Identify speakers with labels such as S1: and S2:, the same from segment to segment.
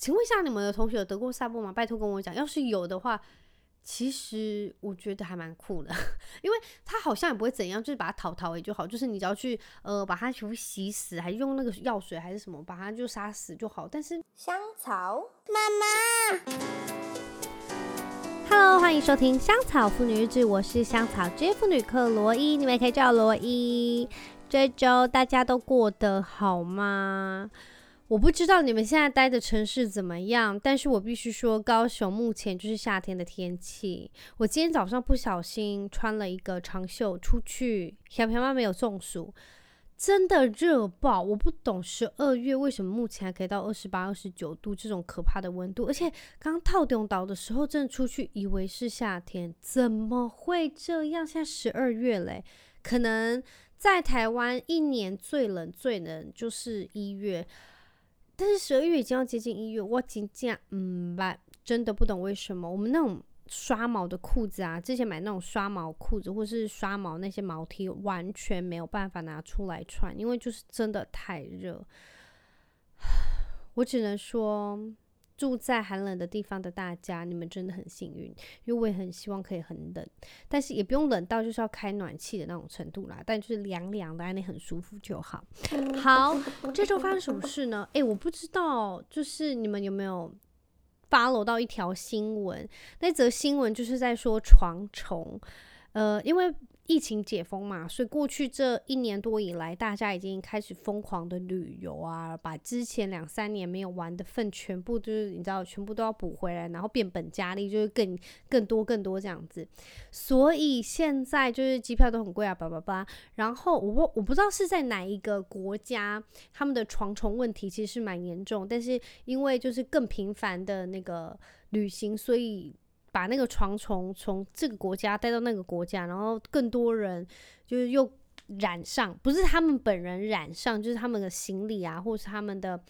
S1: 请问一下，你们的同学有得过萨博吗？拜托跟我讲，要是有的话。其实我觉得还蛮酷的，因为它好像也不会怎样，就是把它淘淘也就好，就是你只要去呃把它全部洗死，还用那个药水还是什么把它就杀死就好。但是
S2: 香草妈妈
S1: ，Hello，欢迎收听香草妇女日志，我是香草职业妇女克罗伊，你们也可以叫我罗伊。这周大家都过得好吗？我不知道你们现在待的城市怎么样，但是我必须说，高雄目前就是夏天的天气。我今天早上不小心穿了一个长袖出去，小朋友没有中暑，真的热爆！我不懂十二月为什么目前还可以到二十八、二十九度这种可怕的温度，而且刚套顶岛的时候，真的出去以为是夏天，怎么会这样？现在十二月嘞，可能在台湾一年最冷最冷就是一月。但是十二月已经要接近一月，我真的嗯吧，真的不懂为什么我们那种刷毛的裤子啊，之前买那种刷毛裤子或是刷毛那些毛 T，完全没有办法拿出来穿，因为就是真的太热。我只能说。住在寒冷的地方的大家，你们真的很幸运，因为我也很希望可以很冷，但是也不用冷到就是要开暖气的那种程度啦，但就是凉凉的，那很舒服就好。好，这周发生什么事呢？诶、欸，我不知道，就是你们有没有 follow 到一条新闻？那则新闻就是在说床虫，呃，因为。疫情解封嘛，所以过去这一年多以来，大家已经开始疯狂的旅游啊，把之前两三年没有玩的份全部就是你知道，全部都要补回来，然后变本加厉，就是更更多更多这样子。所以现在就是机票都很贵啊，叭叭叭。然后我不我不知道是在哪一个国家，他们的床虫问题其实是蛮严重，但是因为就是更频繁的那个旅行，所以。把那个床虫从这个国家带到那个国家，然后更多人就是又染上，不是他们本人染上，就是他们的行李啊，或是他们的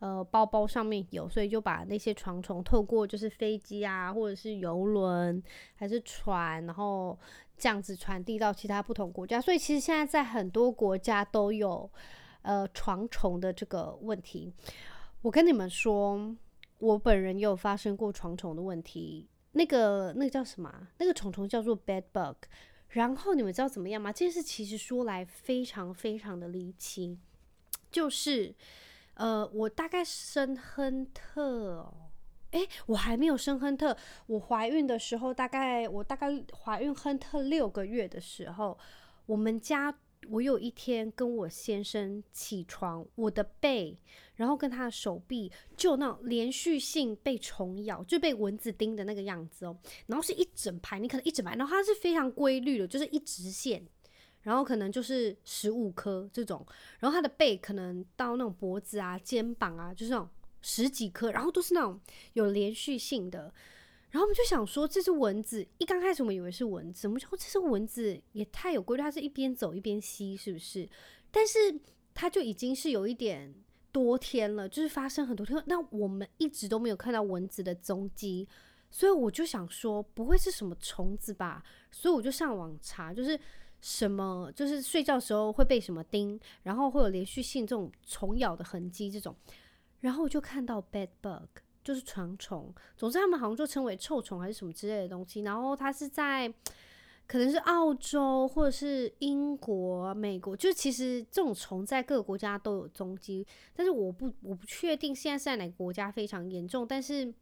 S1: 呃包包上面有，所以就把那些床虫透过就是飞机啊，或者是游轮还是船，然后这样子传递到其他不同国家。所以其实现在在很多国家都有呃床虫的这个问题。我跟你们说，我本人也有发生过床虫的问题。那个那个叫什么？那个虫虫叫做 bed bug。然后你们知道怎么样吗？这件事其实说来非常非常的离奇，就是呃，我大概生亨特哦，诶，我还没有生亨特。我怀孕的时候，大概我大概怀孕亨特六个月的时候，我们家。我有一天跟我先生起床，我的背，然后跟他的手臂，就那种连续性被虫咬，就被蚊子叮的那个样子哦。然后是一整排，你可能一整排，然后它是非常规律的，就是一直线，然后可能就是十五颗这种。然后他的背可能到那种脖子啊、肩膀啊，就是那种十几颗，然后都是那种有连续性的。然后我们就想说，这只蚊子一刚开始我们以为是蚊子，我们说这只蚊子也太有规律，它是一边走一边吸，是不是？但是它就已经是有一点多天了，就是发生很多天，那我们一直都没有看到蚊子的踪迹，所以我就想说，不会是什么虫子吧？所以我就上网查，就是什么，就是睡觉时候会被什么叮，然后会有连续性这种虫咬的痕迹这种，然后我就看到 bed bug。就是床虫，总之他们好像就称为臭虫还是什么之类的东西。然后它是在可能是澳洲或者是英国、美国，就其实这种虫在各个国家都有踪迹，但是我不我不确定现在是在哪个国家非常严重。但是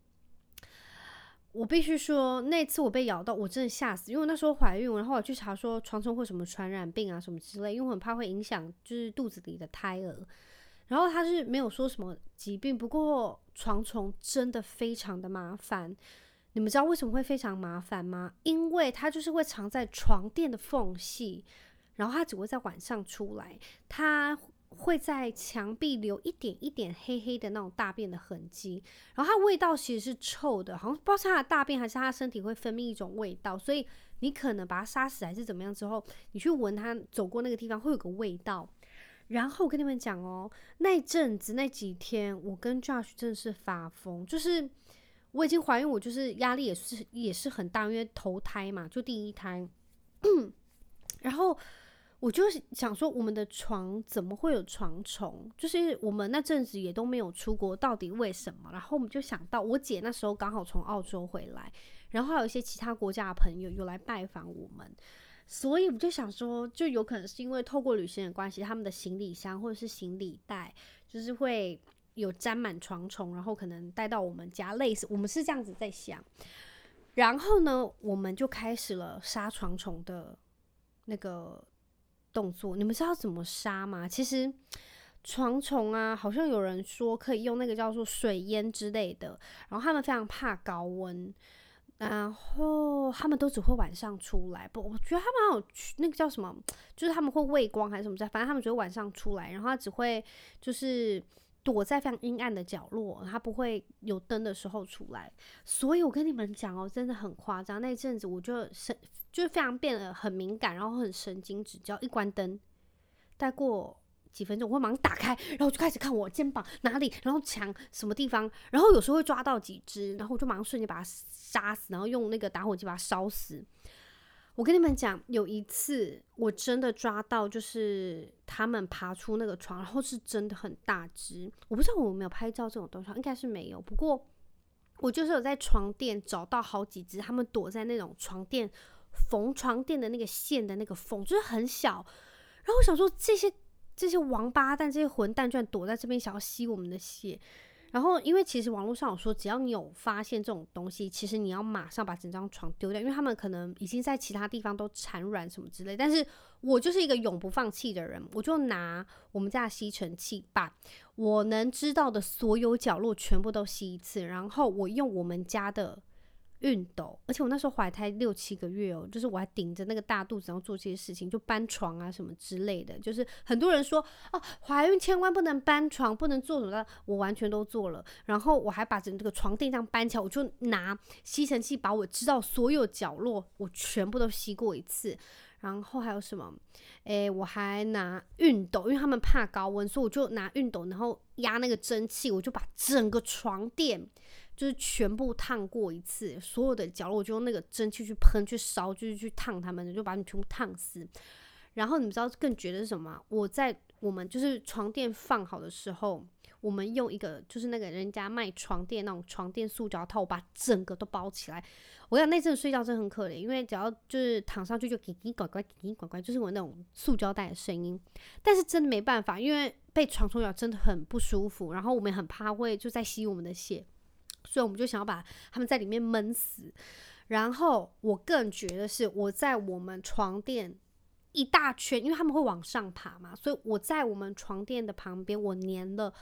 S1: 我必须说，那次我被咬到，我真的吓死，因为那时候怀孕，然后我去查说床虫会什么传染病啊什么之类，因为我很怕会影响就是肚子里的胎儿。然后他是没有说什么疾病，不过床虫真的非常的麻烦。你们知道为什么会非常麻烦吗？因为它就是会藏在床垫的缝隙，然后它只会在晚上出来，它会在墙壁留一点一点黑黑的那种大便的痕迹，然后它味道其实是臭的，好像不知道是它的大便还是它身体会分泌一种味道，所以你可能把它杀死还是怎么样之后，你去闻它走过那个地方会有个味道。然后我跟你们讲哦，那阵子那几天，我跟 Josh 真的是发疯，就是我已经怀孕，我就是压力也是也是很大，因为头胎嘛，就第一胎。然后我就想说，我们的床怎么会有床虫？就是我们那阵子也都没有出国，到底为什么？然后我们就想到，我姐那时候刚好从澳洲回来，然后还有一些其他国家的朋友有来拜访我们，所以我就想说，就有可能是因为透过旅行的关系，他们的行李箱或者是行李袋，就是会有沾满床虫，然后可能带到我们家，类似我们是这样子在想。然后呢，我们就开始了杀床虫的那个。动作，你们知道怎么杀吗？其实床虫啊，好像有人说可以用那个叫做水烟之类的，然后他们非常怕高温，然后他们都只会晚上出来。不，我觉得他们好有那个叫什么，就是他们会畏光还是什么？反正他们只会晚上出来，然后他只会就是躲在非常阴暗的角落，他不会有灯的时候出来。所以我跟你们讲哦，真的很夸张。那阵子我就是。就是非常变得很敏感，然后很神经质。只要一关灯，待过几分钟，我会马上打开，然后就开始看我肩膀哪里，然后墙什么地方，然后有时候会抓到几只，然后我就马上瞬间把它杀死，然后用那个打火机把它烧死。我跟你们讲，有一次我真的抓到，就是他们爬出那个床，然后是真的很大只。我不知道我有没有拍照这种东西，应该是没有。不过我就是有在床垫找到好几只，他们躲在那种床垫。缝床垫的那个线的那个缝就是很小，然后我想说，这些这些王八蛋，这些混蛋居然躲在这边想要吸我们的血，然后因为其实网络上有说，只要你有发现这种东西，其实你要马上把整张床丢掉，因为他们可能已经在其他地方都产卵什么之类。但是我就是一个永不放弃的人，我就拿我们家的吸尘器把我能知道的所有角落全部都吸一次，然后我用我们家的。熨斗，而且我那时候怀胎六七个月哦，就是我还顶着那个大肚子，然后做这些事情，就搬床啊什么之类的。就是很多人说哦，怀孕千万不能搬床，不能做什么，我完全都做了。然后我还把整个床垫这样搬起来，我就拿吸尘器把我知道所有角落，我全部都吸过一次。然后还有什么？诶，我还拿熨斗，因为他们怕高温，所以我就拿熨斗，然后压那个蒸汽，我就把整个床垫。就是全部烫过一次，所有的角落我就用那个蒸汽去喷、去烧，就是去烫他们，就把你全部烫死。然后你们知道更绝的是什么？我在我们就是床垫放好的时候，我们用一个就是那个人家卖床垫那种床垫塑胶套，我把整个都包起来。我想那阵睡觉真的很可怜，因为只要就是躺上去就叽叽呱呱、叽叽呱呱，就是我那种塑胶袋的声音。但是真的没办法，因为被床虫咬真的很不舒服，然后我们很怕会就在吸我们的血。所以我们就想要把他们在里面闷死，然后我更觉得是我在我们床垫一大圈，因为他们会往上爬嘛，所以我在我们床垫的旁边，我粘了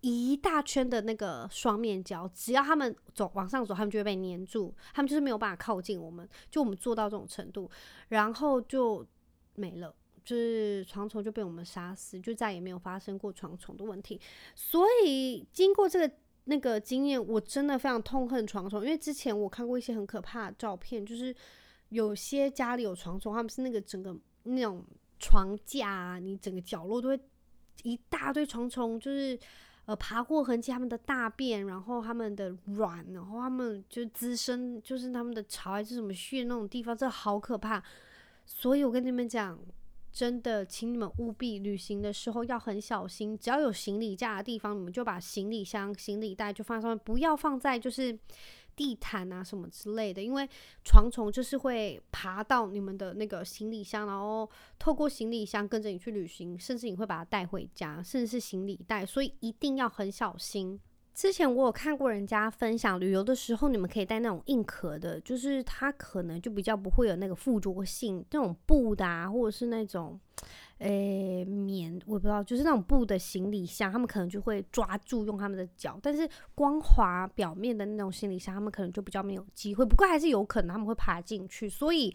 S1: 一大圈的那个双面胶，只要他们走往上走，他们就会被粘住，他们就是没有办法靠近我们，就我们做到这种程度，然后就没了，就是床虫就被我们杀死，就再也没有发生过床虫的问题。所以经过这个。那个经验我真的非常痛恨床虫，因为之前我看过一些很可怕的照片，就是有些家里有床虫，他们是那个整个那种床架，你整个角落都会一大堆床虫，就是呃爬过痕迹，他们的大便，然后他们的卵，然后他们就滋生，就是他们的巢还是什么穴那种地方，这好可怕。所以我跟你们讲。真的，请你们务必旅行的时候要很小心。只要有行李架的地方，你们就把行李箱、行李袋就放上面，不要放在就是地毯啊什么之类的，因为床虫就是会爬到你们的那个行李箱，然后透过行李箱跟着你去旅行，甚至你会把它带回家，甚至是行李袋，所以一定要很小心。之前我有看过人家分享，旅游的时候你们可以带那种硬壳的，就是它可能就比较不会有那个附着性，那种布的啊，或者是那种，诶、棉，我不知道，就是那种布的行李箱，他们可能就会抓住用他们的脚，但是光滑表面的那种行李箱，他们可能就比较没有机会，不过还是有可能他们会爬进去，所以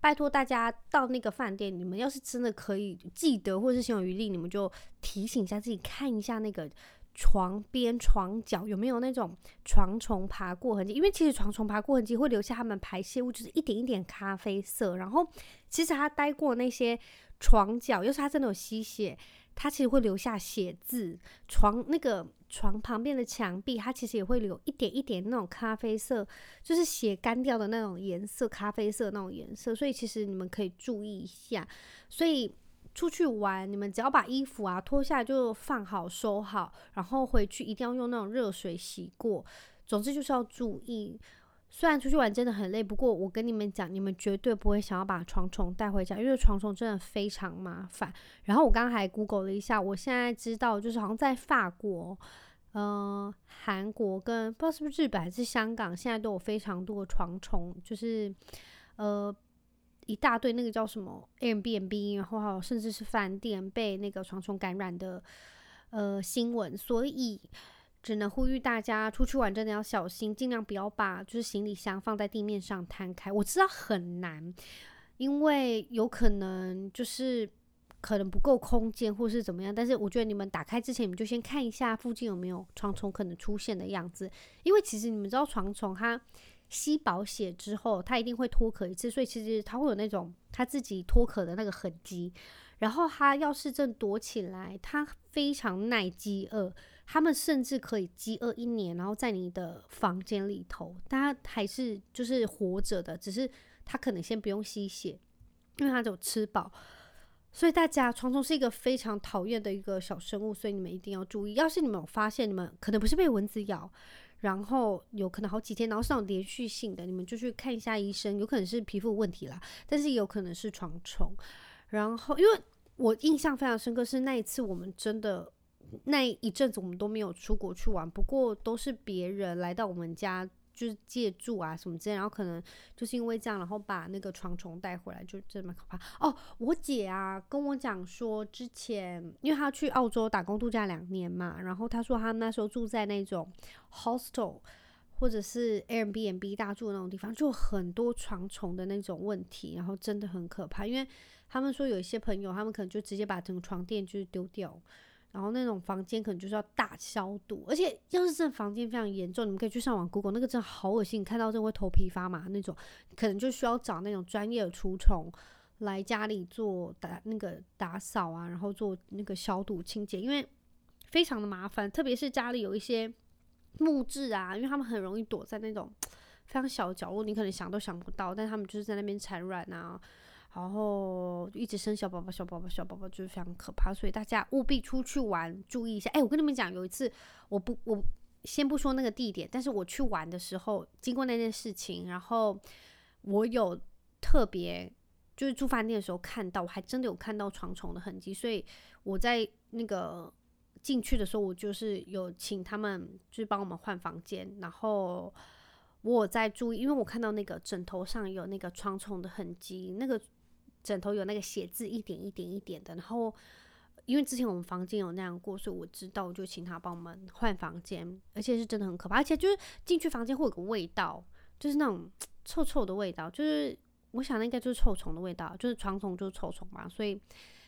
S1: 拜托大家到那个饭店，你们要是真的可以记得，或者是心有余力，你们就提醒一下自己，看一下那个。床边、床脚有没有那种床虫爬过痕迹？因为其实床虫爬过痕迹会留下它们排泄物，就是一点一点咖啡色。然后其实它待过那些床脚，要是它真的有吸血，它其实会留下血渍。床那个床旁边的墙壁，它其实也会有一点一点那种咖啡色，就是血干掉的那种颜色，咖啡色那种颜色。所以其实你们可以注意一下。所以出去玩，你们只要把衣服啊脱下来就放好收好，然后回去一定要用那种热水洗过。总之就是要注意。虽然出去玩真的很累，不过我跟你们讲，你们绝对不会想要把床虫带回家，因为床虫真的非常麻烦。然后我刚刚还 Google 了一下，我现在知道就是好像在法国、呃、韩国跟不知道是不是日本还是香港，现在都有非常多的床虫，就是呃一大堆那个叫什么 Airbnb，然后还有甚至是饭店被那个床虫感染的呃新闻，所以。只能呼吁大家出去玩真的要小心，尽量不要把就是行李箱放在地面上摊开。我知道很难，因为有可能就是可能不够空间或是怎么样。但是我觉得你们打开之前，你们就先看一下附近有没有床虫可能出现的样子。因为其实你们知道床虫它吸饱血之后，它一定会脱壳一次，所以其实它会有那种它自己脱壳的那个痕迹。然后它要是正躲起来，它非常耐饥饿。它们甚至可以饥饿一年，然后在你的房间里头，但他还是就是活着的，只是它可能先不用吸血，因为它只有吃饱。所以大家，床虫是一个非常讨厌的一个小生物，所以你们一定要注意。要是你们有发现，你们可能不是被蚊子咬，然后有可能好几天，然后是那种连续性的，你们就去看一下医生，有可能是皮肤问题啦，但是也有可能是床虫。然后，因为我印象非常深刻，是那一次我们真的。那一阵子我们都没有出国去玩，不过都是别人来到我们家，就是借住啊什么之类，然后可能就是因为这样，然后把那个床虫带回来，就真的蛮可怕。哦，我姐啊跟我讲说，之前因为她去澳洲打工度假两年嘛，然后她说她那时候住在那种 hostel 或者是 Airbnb 大住的那种地方，就很多床虫的那种问题，然后真的很可怕，因为他们说有一些朋友，他们可能就直接把整个床垫就是丢掉。然后那种房间可能就是要大消毒，而且要是这房间非常严重，你们可以去上网 Google，那个真的好恶心，你看到真会头皮发麻那种，可能就需要找那种专业的除虫来家里做打那个打扫啊，然后做那个消毒清洁，因为非常的麻烦，特别是家里有一些木质啊，因为他们很容易躲在那种 非常小的角落，你可能想都想不到，但他们就是在那边产卵啊。然后一直生小宝宝，小宝宝，小宝宝就是非常可怕，所以大家务必出去玩，注意一下。哎，我跟你们讲，有一次我不，我先不说那个地点，但是我去玩的时候经过那件事情，然后我有特别就是住饭店的时候看到，我还真的有看到床虫的痕迹，所以我在那个进去的时候，我就是有请他们就是帮我们换房间，然后我在注意，因为我看到那个枕头上有那个床虫的痕迹，那个。枕头有那个写字一点一点一点的，然后因为之前我们房间有那样过，所以我知道，就请他帮我们换房间，而且是真的很可怕，而且就是进去房间会有个味道，就是那种臭臭的味道，就是我想那应该就是臭虫的味道，就是床虫就是臭虫嘛，所以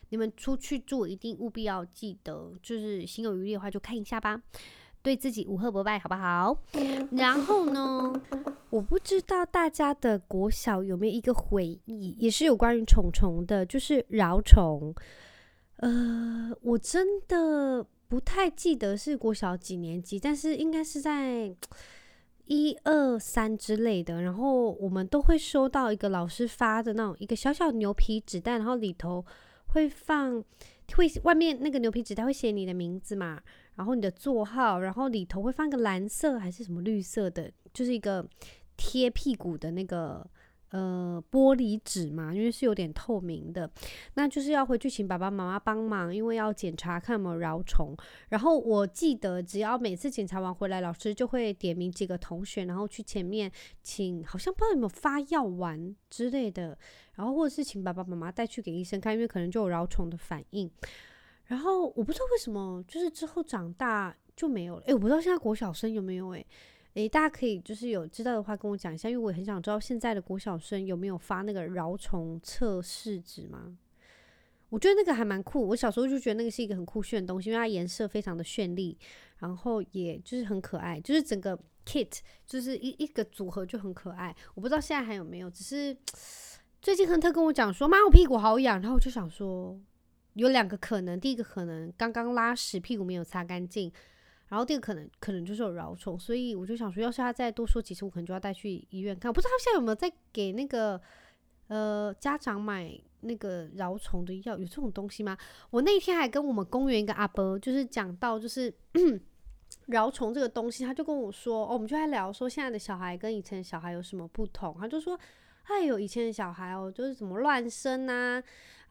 S1: 你们出去住一定务必要记得，就是心有余力的话就看一下吧。对自己无恶不败，好不好？然后呢，我不知道大家的国小有没有一个回忆，也是有关于虫虫的，就是饶虫。呃，我真的不太记得是国小几年级，但是应该是在一二三之类的。然后我们都会收到一个老师发的那种一个小小牛皮纸袋，然后里头会放，会外面那个牛皮纸袋会写你的名字嘛。然后你的座号，然后里头会放个蓝色还是什么绿色的，就是一个贴屁股的那个呃玻璃纸嘛，因为是有点透明的，那就是要回去请爸爸妈妈帮忙，因为要检查看有没有蛲虫。然后我记得只要每次检查完回来，老师就会点名几个同学，然后去前面请，好像不知道有没有发药丸之类的，然后或者是请爸爸妈妈带去给医生看，因为可能就有蛲虫的反应。然后我不知道为什么，就是之后长大就没有了。诶，我不知道现在国小生有没有诶？诶，大家可以就是有知道的话跟我讲一下，因为我也很想知道现在的国小生有没有发那个饶虫测试纸吗？我觉得那个还蛮酷。我小时候就觉得那个是一个很酷炫的东西，因为它颜色非常的绚丽，然后也就是很可爱，就是整个 kit 就是一一个组合就很可爱。我不知道现在还有没有，只是 最近亨特跟我讲说，妈，我屁股好痒，然后我就想说。有两个可能，第一个可能刚刚拉屎，屁股没有擦干净，然后第二个可能可能就是有蛲虫，所以我就想说，要是他再多说几次，我可能就要带去医院看。不知道他现在有没有在给那个呃家长买那个蛲虫的药，有这种东西吗？我那天还跟我们公园一个阿伯，就是讲到就是。蛲虫这个东西，他就跟我说，哦，我们就在聊说现在的小孩跟以前的小孩有什么不同。他就说，哎呦，以前的小孩哦，就是怎么乱生啊，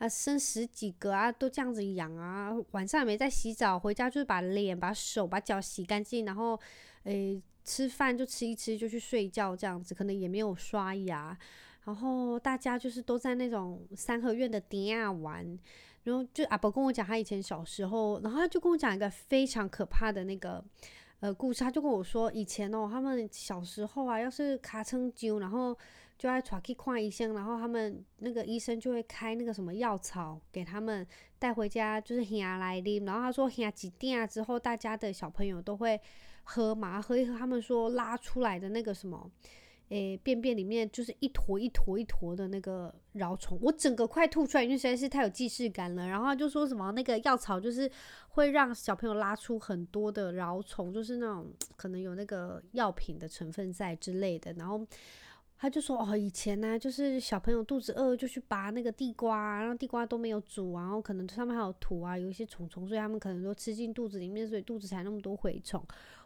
S1: 啊，生十几个啊，都这样子养啊，晚上也没在洗澡，回家就是把脸、把手、把脚洗干净，然后，诶，吃饭就吃一吃就去睡觉，这样子，可能也没有刷牙，然后大家就是都在那种三合院的顶下玩。然后就阿伯跟我讲他以前小时候，然后他就跟我讲一个非常可怕的那个呃故事。他就跟我说，以前哦，他们小时候啊，要是卡成灸，然后就要带去看医生，然后他们那个医生就会开那个什么药草给他们带回家，就是喝来啉。然后他说喝几滴啊之后，大家的小朋友都会喝嘛，喝一喝，他们说拉出来的那个什么。诶、便便里面就是一坨一坨一坨的那个蛲虫，我整个快吐出来，因为实在是太有既视感了。然后他就说什么那个药草就是会让小朋友拉出很多的蛲虫，就是那种可能有那个药品的成分在之类的。然后他就说哦，以前呢、就是小朋友肚子饿就去拔那个地瓜，然后地瓜都没有煮，然后可能上面还有土啊，有一些虫虫，所以他们可能都吃进肚子里面，所以肚子才那么多蛔虫。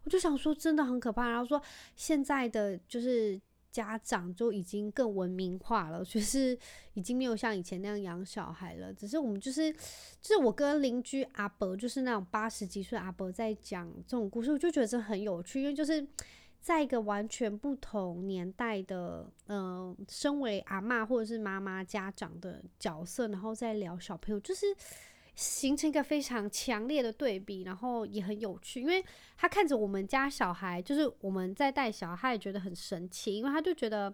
S1: 我就想说真的很可怕。然后说现在的就是。家长就已经更文明化了，就是已经没有像以前那样养小孩了。只是我们就是，就是我跟邻居阿伯，就是那种八十几岁阿伯在讲这种故事，我就觉得这很有趣，因为就是在一个完全不同年代的，嗯、呃，身为阿嬷或者是妈妈家长的角色，然后再聊小朋友，就是。形成一个非常强烈的对比，然后也很有趣，因为他看着我们家小孩，就是我们在带小孩，他也觉得很神奇，因为他就觉得，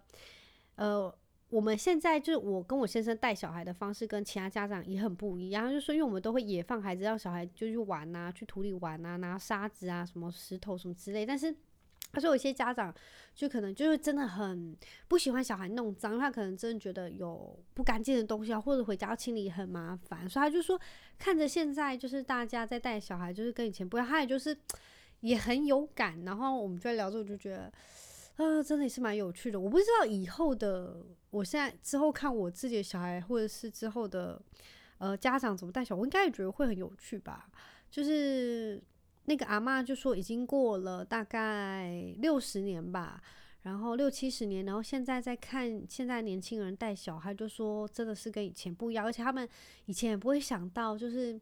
S1: 呃，我们现在就是我跟我先生带小孩的方式跟其他家长也很不一样，就是，因为我们都会野放孩子，让小孩就去玩啊，去土里玩啊，拿沙子啊，什么石头什么之类，但是。他说有些家长就可能就是真的很不喜欢小孩弄脏，他可能真的觉得有不干净的东西啊，或者回家要清理很麻烦，所以他就说看着现在就是大家在带小孩，就是跟以前不一样，他也就是 也很有感。然后我们就在聊着，我就觉得，呃，真的也是蛮有趣的。我不知道以后的，我现在之后看我自己的小孩，或者是之后的呃家长怎么带小孩，我应该也觉得会很有趣吧，就是。那个阿嬷就说已经过了大概六十年吧，然后六七十年，然后现在在看现在年轻人带小孩，就说真的是跟以前不一样，而且他们以前也不会想到，就是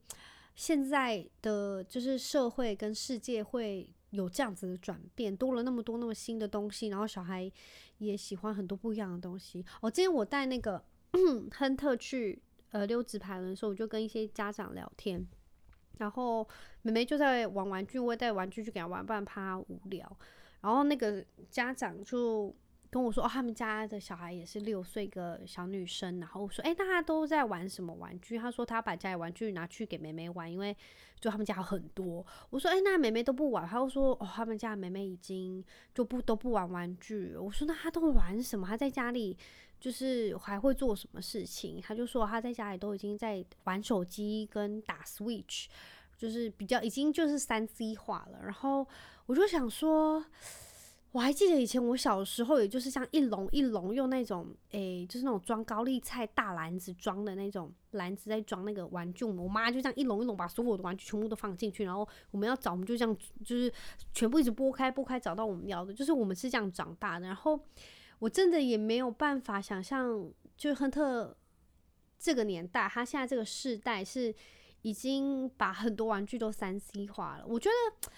S1: 现在的就是社会跟世界会有这样子的转变，多了那么多那么新的东西，然后小孩也喜欢很多不一样的东西。哦，今天我带那个 亨特去呃溜直排轮的时候，我就跟一些家长聊天。然后妹妹就在玩玩具，我也带玩具去给她玩，不然怕她无聊。然后那个家长就跟我说，哦，他们家的小孩也是六岁个小女生。然后我说，哎，那她都在玩什么玩具？她说她把家里玩具拿去给妹妹玩，因为就他们家很多。我说，哎，那妹妹都不玩？她就说，哦，他们家妹妹已经就不都不玩玩具。我说，那她都玩什么？她在家里。就是还会做什么事情？他就说他在家里都已经在玩手机跟打 Switch，就是比较已经就是三 C 化了。然后我就想说，我还记得以前我小时候，也就是像一笼一笼用那种诶、就是那种装高丽菜大篮子装的那种篮子在装那个玩具。我妈就这样一笼一笼把所有的玩具全部都放进去，然后我们要找，我们就这样就是全部一直拨开拨开找到我们要的，就是我们是这样长大的。然后。我真的也没有办法想象，就亨特这个年代，他现在这个世代是已经把很多玩具都三 C 化了。我觉得，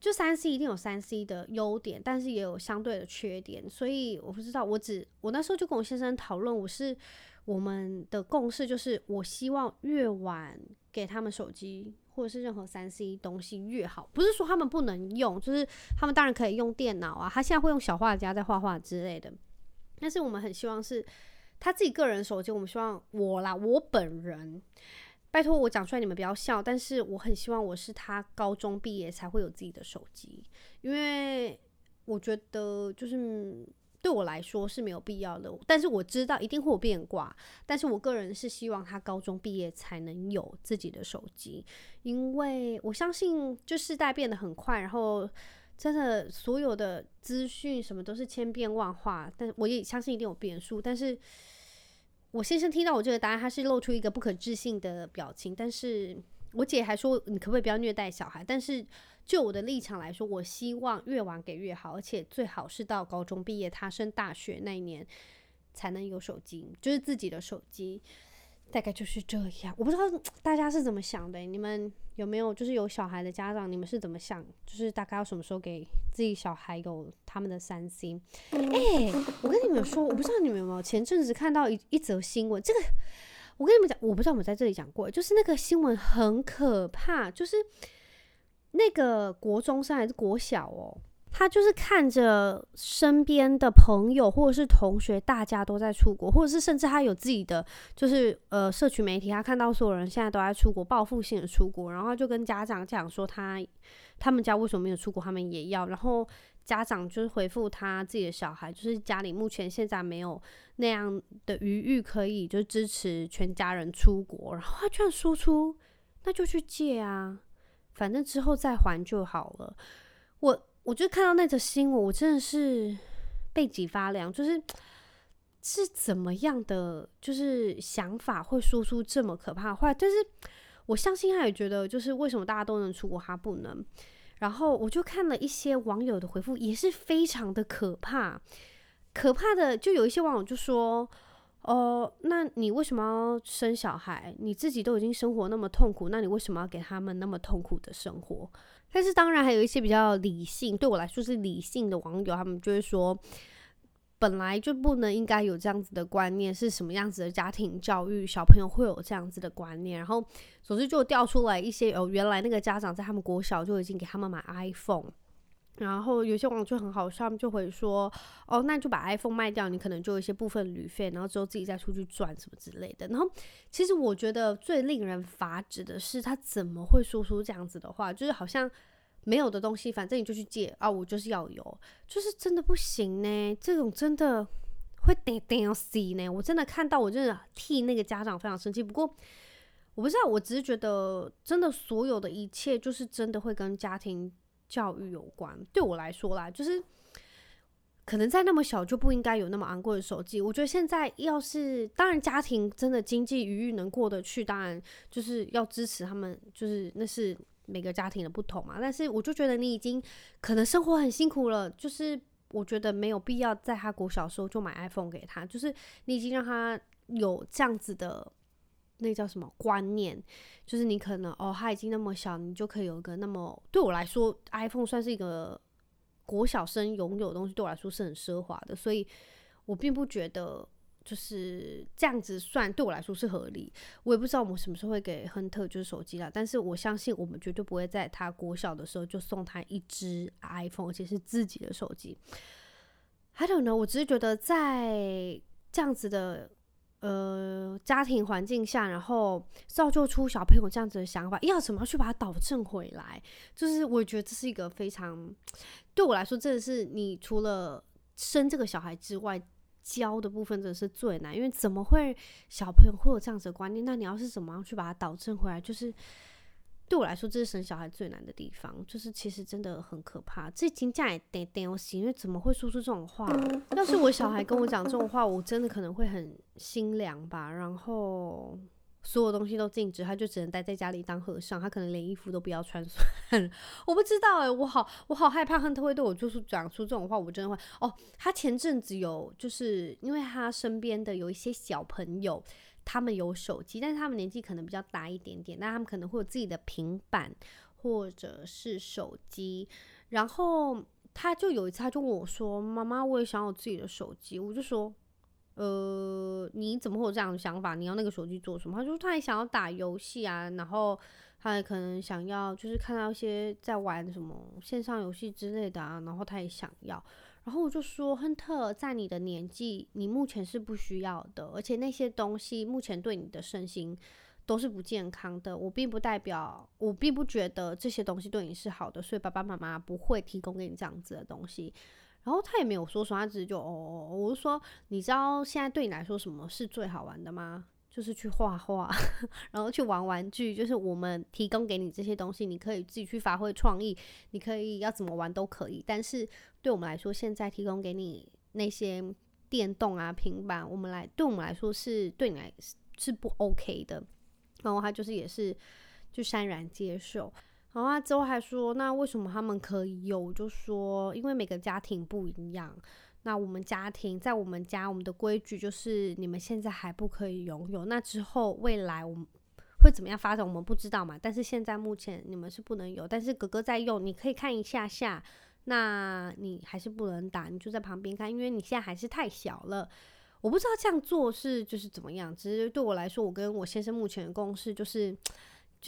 S1: 就三 C 一定有三 C 的优点，但是也有相对的缺点。所以我不知道，我只我那时候就跟我先生讨论，我是我们的共识就是，我希望越晚给他们手机。或者是任何三 C 东西越好，不是说他们不能用，就是他们当然可以用电脑啊，他现在会用小画家在画画之类的。但是我们很希望是他自己个人手机，我们希望我啦，我本人，拜托我讲出来你们不要笑，但是我很希望我是他高中毕业才会有自己的手机，因为我觉得就是。对我来说是没有必要的。但是我知道一定会有变卦，但是我个人是希望他高中毕业才能有自己的手机，因为我相信就世代变得很快，然后真的所有的资讯什么都是千变万化，但我也相信一定有变数。但是我先生听到我这个答案，他是露出一个不可置信的表情，但是我姐还说你可不可以不要虐待小孩，但是。就我的立场来说，我希望越晚给越好，而且最好是到高中毕业，他升大学那一年才能有手机，就是自己的手机，大概就是这样。我不知道大家是怎么想的，你们有没有就是有小孩的家长，你们是怎么想？就是大概要什么时候给自己小孩有他们的三星哎、欸，我跟你们说，我不知道你们有没有前阵子看到一一则新闻，这个我跟你们讲，我不知道我们在这里讲过，就是那个新闻很可怕，就是。那个国中生还是国小哦，他就是看着身边的朋友或者是同学，大家都在出国，或者是甚至他有自己的，就是呃，社群媒体，他看到所有人现在都在出国，报复性的出国，然后就跟家长讲说他他们家为什么没有出国，他们也要，然后家长就是回复他自己的小孩，就是家里目前现在没有那样的余裕可以就支持全家人出国，然后他居然说出那就去借啊。反正之后再还就好了。我我就看到那则新闻，我真的是背脊发凉。就是是怎么样的，就是想法会说出这么可怕的话？但是我相信他也觉得，就是为什么大家都能出国，他不能？然后我就看了一些网友的回复，也是非常的可怕。可怕的就有一些网友就说。哦、那你为什么要生小孩？你自己都已经生活那么痛苦，那你为什么要给他们那么痛苦的生活？但是当然还有一些比较理性，对我来说是理性的网友，他们就会说，本来就不能应该有这样子的观念，是什么样子的家庭教育，小朋友会有这样子的观念？然后总之就调出来一些，哦，原来那个家长在他们国小就已经给他们买 iPhone。然后有些网友就很好笑，他们就会说：“哦，那就把 iPhone 卖掉，你可能就有一些部分旅费，然后之后自己再出去赚什么之类的。”然后其实我觉得最令人发指的是，他怎么会说出这样子的话？就是好像没有的东西，反正你就去借啊，我就是要有，就是真的不行呢。这种真的会顶顶死呢。我真的看到，我真的替那个家长非常生气。不过我不知道，我只是觉得，真的所有的一切，就是真的会跟家庭。教育有关，对我来说啦，就是可能在那么小就不应该有那么昂贵的手机。我觉得现在要是，当然家庭真的经济余裕能过得去，当然就是要支持他们，就是那是每个家庭的不同嘛。但是我就觉得你已经可能生活很辛苦了，就是我觉得没有必要在他国小时候就买 iPhone 给他，就是你已经让他有这样子的。那叫什么观念？就是你可能哦，他已经那么小，你就可以有一个那么对我来说，iPhone 算是一个国小生拥有的东西，对我来说是很奢华的，所以我并不觉得就是这样子算对我来说是合理。我也不知道我们什么时候会给亨特就是手机了，但是我相信我们绝对不会在他国小的时候就送他一只 iPhone，而且是自己的手机。I don't know，我只是觉得在这样子的。呃，家庭环境下，然后造就出小朋友这样子的想法，要怎么去把它导正回来？就是我觉得这是一个非常，对我来说，真的是你除了生这个小孩之外，教的部分真的是最难，因为怎么会小朋友会有这样子的观念？那你要是怎么样去把它导正回来？就是。对我来说，这是生小孩最难的地方，就是其实真的很可怕。这金价也得得我洗，因为怎么会说出这种话？要是我小孩跟我讲这种话，我真的可能会很心凉吧。然后所有东西都禁止，他就只能待在家里当和尚，他可能连衣服都不要穿算。我不知道哎、欸，我好我好害怕亨特会对我就是讲出这种话，我真的会哦。他前阵子有就是因为他身边的有一些小朋友。他们有手机，但是他们年纪可能比较大一点点，那他们可能会有自己的平板或者是手机。然后他就有一次，他就问我说：“妈妈，我也想要自己的手机。”我就说：“呃，你怎么会有这样的想法？你要那个手机做什么？”他说：“他也想要打游戏啊，然后他也可能想要，就是看到一些在玩什么线上游戏之类的啊，然后他也想要。”然后我就说，亨特，在你的年纪，你目前是不需要的，而且那些东西目前对你的身心都是不健康的。我并不代表，我并不觉得这些东西对你是好的，所以爸爸妈妈不会提供给你这样子的东西。然后他也没有说什么，他只是就哦，我就说，你知道现在对你来说什么是最好玩的吗？就是去画画，然后去玩玩具，就是我们提供给你这些东西，你可以自己去发挥创意，你可以要怎么玩都可以。但是对我们来说，现在提供给你那些电动啊、平板，我们来对我们来说是对你来是不 OK 的。然后他就是也是就潸然接受。然后他之后还说，那为什么他们可以有？就说因为每个家庭不一样。那我们家庭在我们家，我们的规矩就是你们现在还不可以拥有。那之后未来我们会怎么样发展，我们不知道嘛。但是现在目前你们是不能有，但是哥哥在用，你可以看一下下。那你还是不能打，你就在旁边看，因为你现在还是太小了。我不知道这样做是就是怎么样。只是对我来说，我跟我先生目前的共识就是，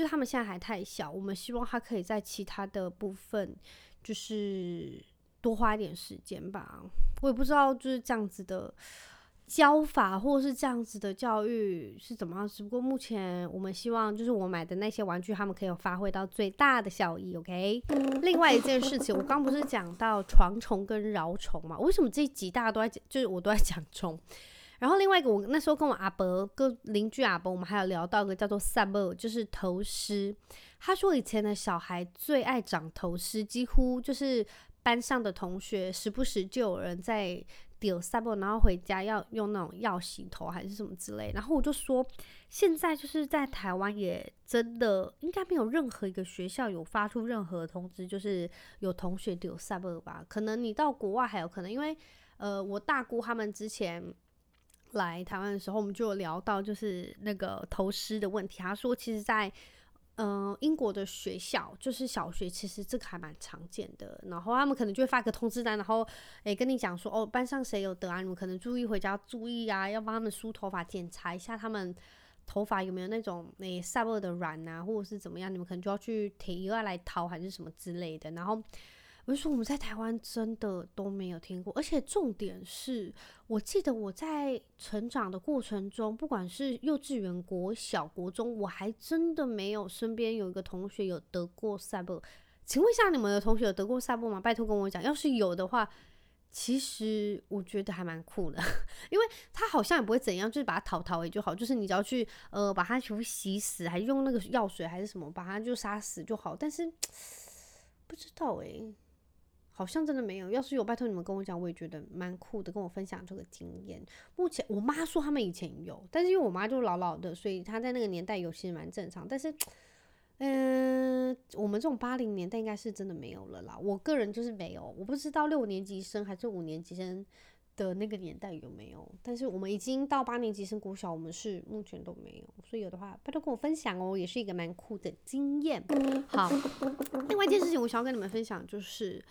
S1: 就他们现在还太小，我们希望他可以在其他的部分就是。多花一点时间吧，我也不知道就是这样子的教法，或者是这样子的教育是怎么样。只不过目前我们希望就是我买的那些玩具，他们可以发挥到最大的效益。OK。另外一件事情，我刚不是讲到床虫跟饶虫嘛？为什么这几大家都在讲，就是我都在讲虫？然后另外一个，我那时候跟我阿伯跟邻居阿伯，我们还有聊到一个叫做 “subber”，就是头虱。他说以前的小孩最爱长头虱，几乎就是。班上的同学时不时就有人在丢 Saber，，然后回家要用那种药洗头还是什么之类。然后我就说，现在就是在台湾也真的应该没有任何一个学校有发出任何通知，就是有同学丢 Saber 吧？可能你到国外还有可能，因为呃，我大姑他们之前来台湾的时候，我们就有聊到就是那个头虱的问题。他说，其实，在嗯、英国的学校就是小学，其实这个还蛮常见的。然后他们可能就会发个通知单，然后诶跟你讲说，哦，班上谁有得啊？你们可能注意回家注意啊，要帮他们梳头发，检查一下他们头发有没有那种诶散落的软啊，或者是怎么样？你们可能就要去提要来掏还是什么之类的。然后。我就说我们在台湾真的都没有听过，而且重点是，我记得我在成长的过程中，不管是幼稚园、国小、国中，我还真的没有身边有一个同学有得过赛博。请问一下，你们的同学有得过赛博吗？拜托跟我讲，要是有的话，其实我觉得还蛮酷的，因为他好像也不会怎样，就是把它淘淘也就好，就是你只要去呃把它全部洗死，还用那个药水还是什么把它就杀死就好。但是 不知道诶、好像真的没有，要是有，拜托你们跟我讲，我也觉得蛮酷的，跟我分享这个经验。目前我妈说他们以前有，但是因为我妈就老老的，所以她在那个年代有其实蛮正常。但是，嗯、呃，我们这种八零年代应该是真的没有了啦。我个人就是没有，我不知道六年级生还是五年级生的那个年代有没有。但是我们已经到八年级生国小，我们是目前都没有。所以有的话，拜托跟我分享哦，也是一个蛮酷的经验。好，另外一件事情，我想要跟你们分享就是。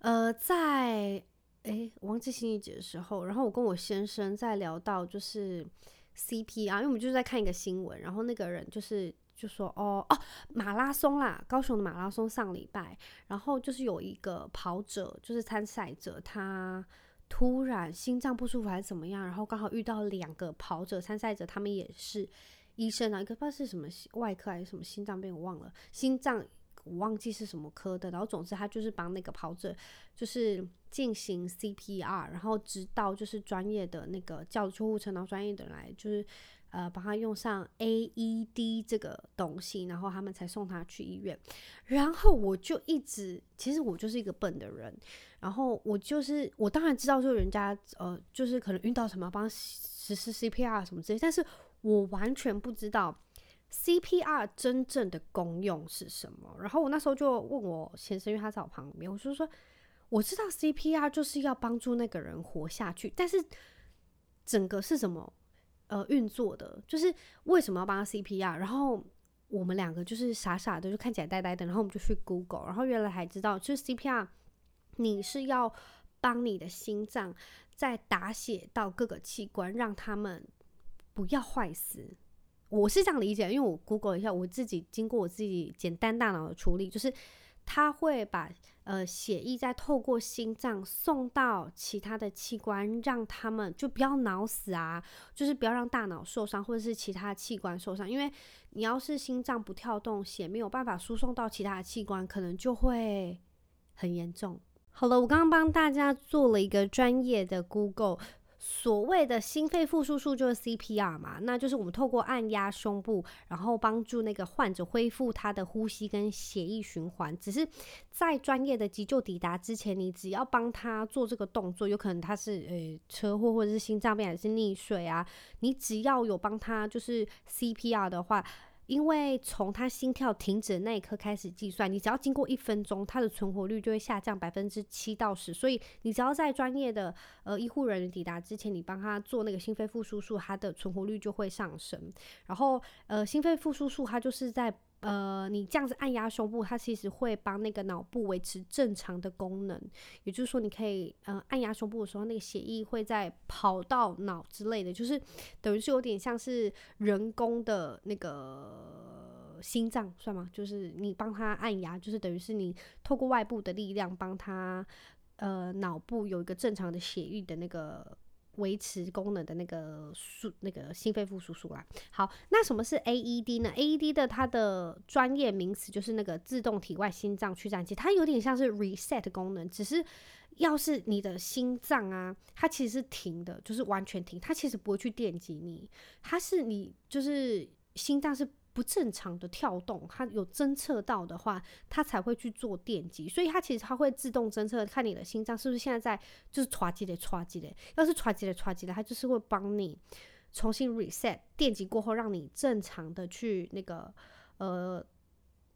S1: 呃，在诶，我忘记星期几的时候，然后我跟我先生在聊到就是 CPR，因为我们就是在看一个新闻，然后那个人就是就说哦哦马拉松啦，高雄的马拉松上礼拜，然后就是有一个跑者就是参赛者，他突然心脏不舒服还是怎么样，然后刚好遇到两个跑者参赛者，他们也是医生啊，一个不知道是什么外科还是什么心脏病，我忘了心脏。我忘记是什么科的，然后总之他就是帮那个跑者就是进行 CPR，然后直到就是专业的那个叫救护车，然后专业的人来就是呃帮他用上 AED 这个东西，然后他们才送他去医院。然后我就一直，其实我就是一个笨的人，然后我就是我当然知道，就人家呃就是可能遇到什么帮实施 CPR 什么之类，但是我完全不知道。CPR 真正的功用是什么？然后我那时候就问我先生，因为他在我旁边，我就说我知道 CPR 就是要帮助那个人活下去，但是整个是什么呃运作的？就是为什么要帮他 CPR？然后我们两个就是傻傻的，就看起来呆呆的，然后我们就去 Google，然后原来还知道，就是 CPR 你是要帮你的心脏再打血到各个器官，让他们不要坏死。我是这样理解，因为我 Google 一下，我自己经过我自己简单大脑的处理，就是他会把呃血液再透过心脏送到其他的器官，让他们就不要脑死啊，就是不要让大脑受伤或者是其他器官受伤，因为你要是心脏不跳动，血没有办法输送到其他的器官，可能就会很严重。好了，我刚刚帮大家做了一个专业的 Google。所谓的心肺复苏术就是 CPR 嘛，那就是我们透过按压胸部，然后帮助那个患者恢复他的呼吸跟血液循环。只是在专业的急救抵达之前，你只要帮他做这个动作，有可能他是呃、欸、车祸或者是心脏病还是溺水啊，你只要有帮他就是 CPR 的话。因为从他心跳停止的那一刻开始计算，你只要经过一分钟，他的存活率就会下降百分之七到十。所以你只要在专业的呃医护人员抵达之前，你帮他做那个心肺复苏术，他的存活率就会上升。然后呃，心肺复苏术它就是在。呃，你这样子按压胸部，它其实会帮那个脑部维持正常的功能。也就是说，你可以呃按压胸部的时候，那个血液会在跑到脑之类的，就是等于是有点像是人工的那个心脏，算吗？就是你帮他按压，就是等于是你透过外部的力量帮他呃脑部有一个正常的血液的那个。维持功能的那个术，那个心肺复苏术啦。好，那什么是 AED 呢？AED 的它的专业名词就是那个自动体外心脏去颤器，它有点像是 reset 功能，只是要是你的心脏啊，它其实是停的，就是完全停，它其实不会去电击你，它是你就是心脏是。不正常的跳动，它有侦测到的话，它才会去做电击。所以它其实它会自动侦测，看你的心脏是不是现在在就是唰几嘞唰几嘞。要是唰几嘞唰几嘞，它就是会帮你重新 reset 电击过后，让你正常的去那个呃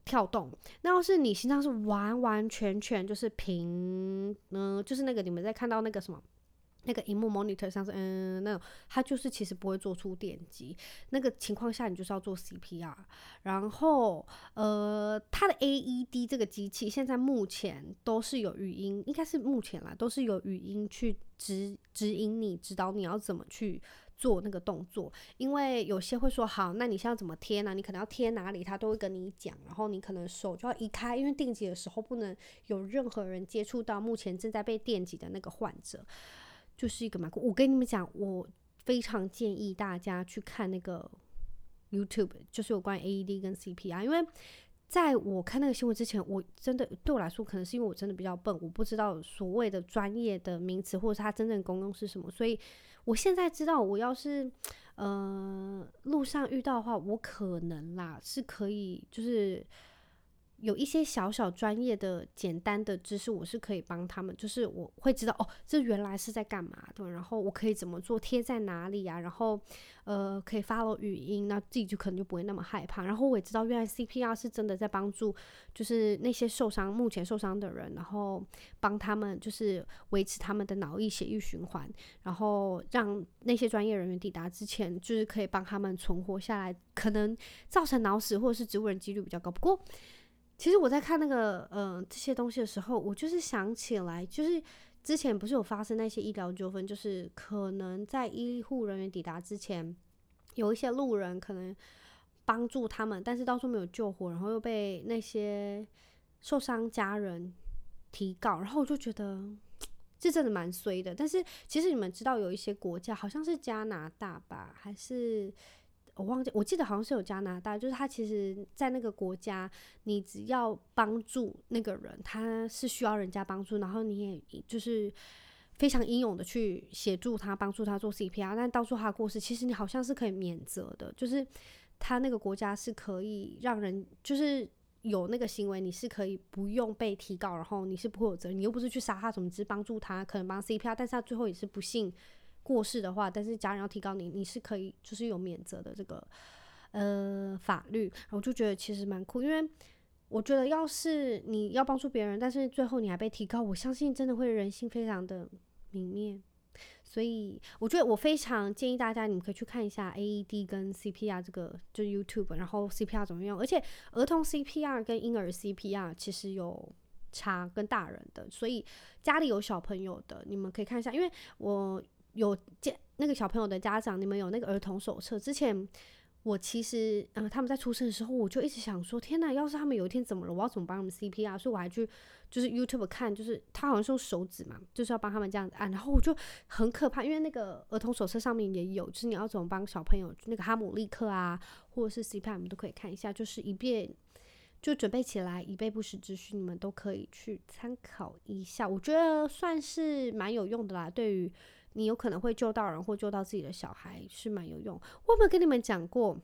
S1: 跳动。那要是你心脏是完完全全就是平，嗯、就是那个你们在看到那个什么？那个荧幕 monitor 上是嗯，那种它就是其实不会做出电击，那个情况下你就是要做 CPR，然后呃，它的 AED 这个机器现在目前都是有语音，应该是目前啦，都是有语音去指指引你，指导你要怎么去做那个动作，因为有些会说好，那你现在怎么贴呢？你可能要贴哪里，他都会跟你讲，然后你可能手就要移开，因为电击的时候不能有任何人接触到目前正在被电击的那个患者。就是一个蛮酷，我跟你们讲，我非常建议大家去看那个 YouTube，就是有关 AED 跟 CPR，因为在我看那个新闻之前，我真的对我来说，可能是因为我真的比较笨，我不知道所谓的专业的名词或者是它真正功用是什么，所以我现在知道，我要是呃路上遇到的话，我可能啦是可以就是。有一些小小专业的简单的知识，我是可以帮他们，就是我会知道哦，这原来是在干嘛的，然后我可以怎么做，贴在哪里啊，然后呃可以发了语音，那自己就可能就不会那么害怕。然后我也知道，原来 CPR 是真的在帮助，就是那些受伤、目前受伤的人，然后帮他们就是维持他们的脑溢血液循环，然后让那些专业人员抵达之前，就是可以帮他们存活下来，可能造成脑死或者是植物人几率比较高。不过。其实我在看那个呃这些东西的时候，我就是想起来，就是之前不是有发生那些医疗纠纷，就是可能在医护人员抵达之前，有一些路人可能帮助他们，但是到处没有救活，然后又被那些受伤家人提告，然后我就觉得这真的蛮衰的。但是其实你们知道，有一些国家好像是加拿大吧，还是？我忘记，我记得好像是有加拿大，就是他其实，在那个国家，你只要帮助那个人，他是需要人家帮助，然后你也就是非常英勇的去协助他，帮助他做 CPR，但到处他过世，其实你好像是可以免责的，就是他那个国家是可以让人，就是有那个行为，你是可以不用被提告，然后你是不会有责任，你又不是去杀他，怎么只是帮助他，可能帮 CPR，但是他最后也是不幸。过世的话，但是家人要提高你，你是可以就是有免责的这个呃法律，我就觉得其实蛮酷，因为我觉得要是你要帮助别人，但是最后你还被提高，我相信真的会人性非常的泯灭，所以我觉得我非常建议大家，你们可以去看一下 AED 跟 CPR 这个就是 YouTube，然后 CPR 怎么用，而且儿童 CPR 跟婴儿 CPR 其实有差跟大人的，所以家里有小朋友的，你们可以看一下，因为我。有家那个小朋友的家长，你们有那个儿童手册？之前我其实，呃，他们在出生的时候，我就一直想说，天哪，要是他们有一天怎么了，我要怎么帮他们 CPR？所以我还去就是 YouTube 看，就是他好像是用手指嘛，就是要帮他们这样子按，然后我就很可怕，因为那个儿童手册上面也有，就是你要怎么帮小朋友那个哈姆立克啊，或者是 CPR，你们都可以看一下，就是以便就准备起来，以备不时之需，你们都可以去参考一下。我觉得算是蛮有用的啦，对于你有可能会救到人或救到自己的小孩是蛮有用。我有没有跟你们讲过？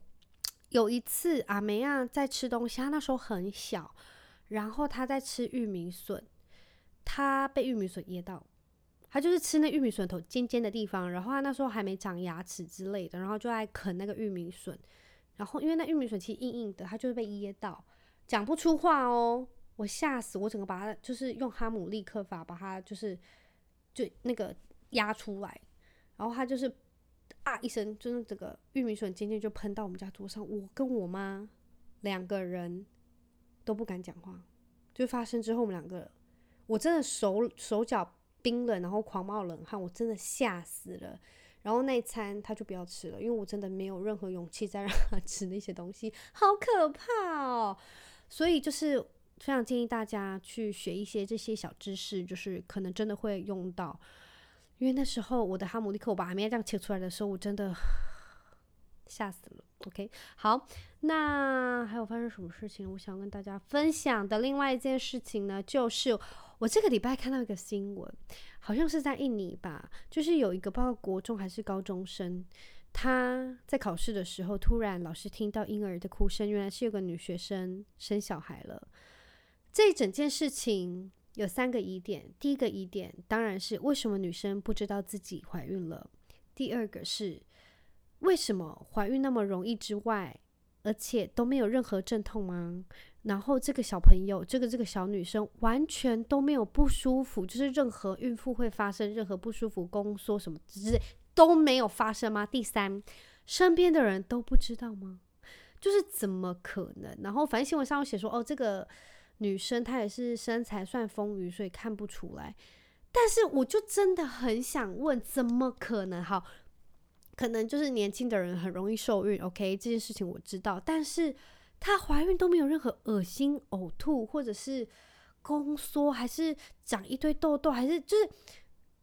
S1: 有一次阿梅亚在吃东西，她那时候很小，然后她在吃玉米笋，她被玉米笋噎到，她就是吃那玉米笋头尖尖的地方，然后她那时候还没长牙齿之类的，然后就爱啃那个玉米笋，然后因为那玉米笋其实硬硬的，她就是被噎到。讲不出话哦，我吓死我，整个把他就是用哈姆立克法把他就是就那个压出来，然后他就是啊一声，就是这个玉米笋尖尖就喷到我们家桌上，我跟我妈两个人都不敢讲话，就发生之后我们两个，我真的手手脚冰冷，然后狂冒冷汗，我真的吓死了。然后那餐他就不要吃了，因为我真的没有任何勇气再让他吃那些东西，好可怕哦。所以就是非常建议大家去学一些这些小知识，就是可能真的会用到。因为那时候我的哈姆立克，我把还没这样切出来的时候，我真的 吓死了。OK，好，那还有发生什么事情？我想跟大家分享的另外一件事情呢，就是我这个礼拜看到一个新闻，好像是在印尼吧，就是有一个不知道国中还是高中生。他在考试的时候，突然老师听到婴儿的哭声，原来是有个女学生生小孩了。这整件事情有三个疑点，第一个疑点当然是为什么女生不知道自己怀孕了？第二个是为什么怀孕那么容易之外，而且都没有任何阵痛吗？然后这个小朋友，这个这个小女生完全都没有不舒服，就是任何孕妇会发生任何不舒服、宫缩什么之类。都没有发生吗？第三，身边的人都不知道吗？就是怎么可能？然后反正新闻上有写说，哦，这个女生她也是身材算丰腴，所以看不出来。但是我就真的很想问，怎么可能？好，可能就是年轻的人很容易受孕。OK，这件事情我知道，但是她怀孕都没有任何恶心、呕吐，或者是宫缩，还是长一堆痘痘，还是就是。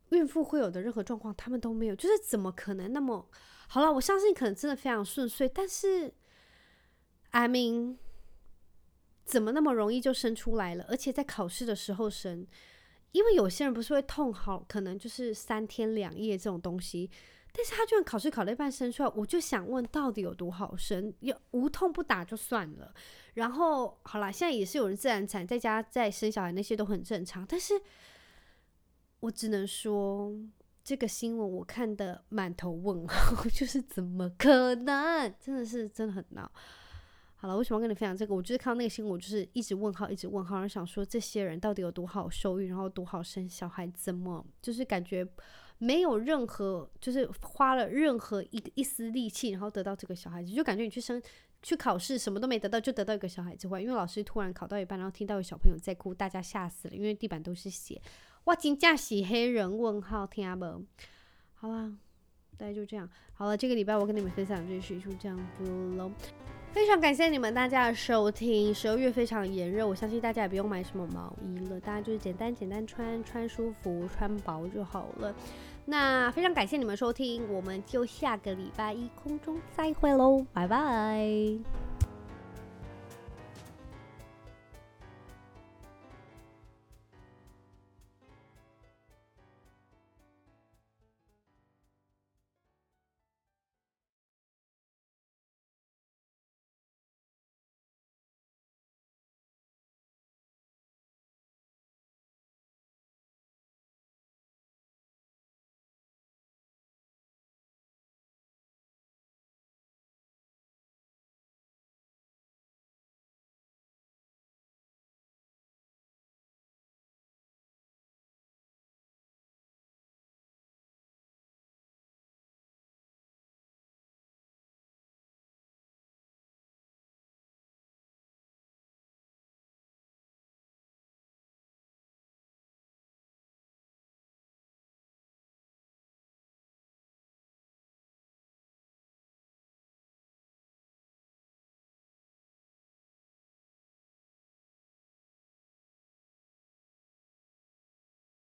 S1: 孕妇会有的任何状况，他们都没有，就是怎么可能那么好了？我相信可能真的非常顺遂，但是，I mean，怎么那么容易就生出来了？而且在考试的时候生，因为有些人不是会痛好，可能就是三天两夜这种东西，但是他居然考试考了一半生出来，我就想问，到底有多好生？有无痛不打就算了，然后好啦，现在也是有人自然产，在家在生小孩那些都很正常，但是。我只能说，这个新闻我看得满头问号，就是怎么可能？真的是真的很闹。好了，为什么跟你分享这个？我就是看到那个新闻，我就是一直问号，一直问号，然后想说这些人到底有多好受孕，然后多好生小孩，怎么就是感觉没有任何，就是花了任何一一丝力气，然后得到这个小孩子，就感觉你去生去考试什么都没得到，就得到一个小孩子。因为老师突然考到一半，然后听到有小朋友在哭，大家吓死了，因为地板都是血。我真的是黑人问号，听不？好啦，大家就这样。好了，这个礼拜我跟你们分享就是就这样子喽。非常感谢你们大家的收听。十二月非常炎热，我相信大家也不用买什么毛衣了，大家就是简单简单穿，穿舒服，穿薄就好了。那非常感谢你们收听，我们就下个礼拜一空中再会喽，拜拜。